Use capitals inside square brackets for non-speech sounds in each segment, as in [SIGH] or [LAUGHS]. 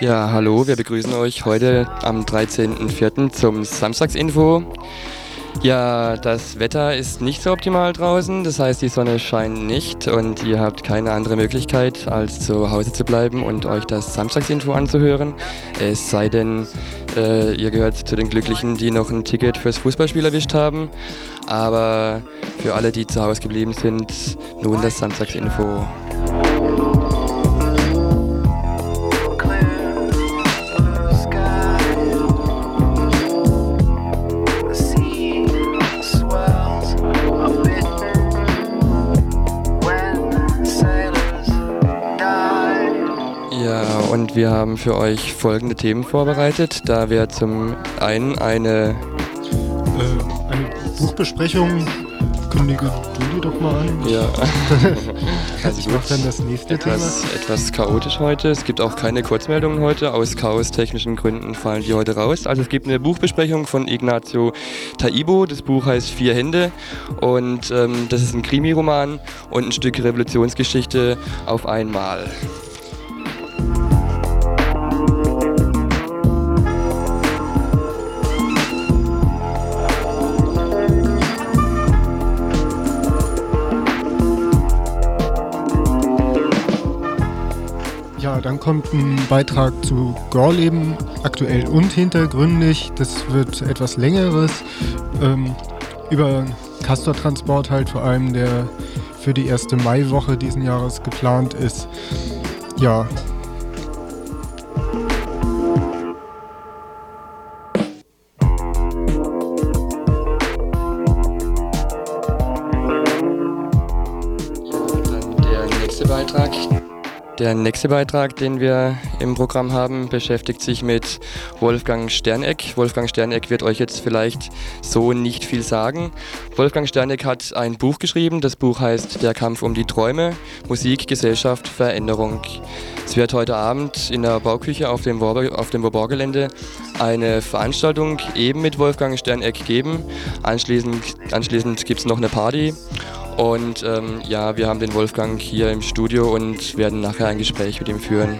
Ja, hallo, wir begrüßen euch heute am 13.04. zum Samstagsinfo. Ja, das Wetter ist nicht so optimal draußen, das heißt die Sonne scheint nicht und ihr habt keine andere Möglichkeit, als zu Hause zu bleiben und euch das Samstagsinfo anzuhören. Es sei denn, äh, ihr gehört zu den Glücklichen, die noch ein Ticket fürs Fußballspiel erwischt haben. Aber für alle, die zu Hause geblieben sind, nun das Samstagsinfo. Und wir haben für euch folgende Themen vorbereitet. Da wir zum einen eine, Äh, eine Buchbesprechung. Kündige du die doch mal an. ja, [LAUGHS] also Ich mach dann das nächste etwas, etwas chaotisch heute. Es gibt auch keine Kurzmeldungen heute. Aus chaostechnischen Gründen fallen die heute raus. Also es gibt eine Buchbesprechung von Ignacio Taibo. Das Buch heißt Vier Hände und ähm, das ist ein Krimi-Roman und ein Stück Revolutionsgeschichte auf einmal. Dann kommt ein Beitrag zu Gorleben, aktuell und hintergründig. Das wird etwas längeres. Ähm, über Castortransport halt vor allem, der für die erste Maiwoche diesen Jahres geplant ist. Ja, der nächste Beitrag. Der nächste Beitrag, den wir im Programm haben, beschäftigt sich mit Wolfgang Sterneck. Wolfgang Sterneck wird euch jetzt vielleicht so nicht viel sagen. Wolfgang Sterneck hat ein Buch geschrieben. Das Buch heißt Der Kampf um die Träume, Musik, Gesellschaft, Veränderung. Es wird heute Abend in der Bauküche auf dem, Warburg-Gelände eine Veranstaltung eben mit Wolfgang Sterneck geben. Anschließend, anschließend gibt es noch eine Party. Und ähm, ja, wir haben den Wolfgang hier im Studio und werden nachher ein Gespräch mit ihm führen.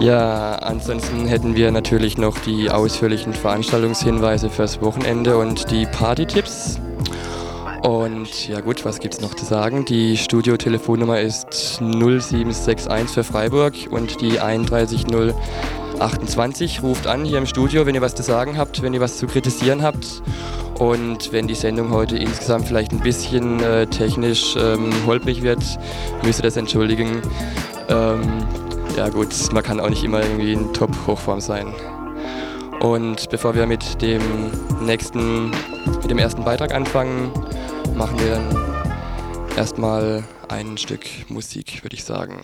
Ja, ansonsten hätten wir natürlich noch die ausführlichen Veranstaltungshinweise fürs Wochenende und die Partytipps. Und ja gut, was gibt's noch zu sagen? Die Studio-Telefonnummer ist 0761 für Freiburg und die 31028. Ruft an hier im Studio, wenn ihr was zu sagen habt, wenn ihr was zu kritisieren habt. Und wenn die Sendung heute insgesamt vielleicht ein bisschen äh, technisch ähm, holprig wird, müsst ihr das entschuldigen. Ähm, ja gut, man kann auch nicht immer irgendwie in Top-Hochform sein. Und bevor wir mit dem nächsten, mit dem ersten Beitrag anfangen, machen wir dann erstmal ein Stück Musik, würde ich sagen.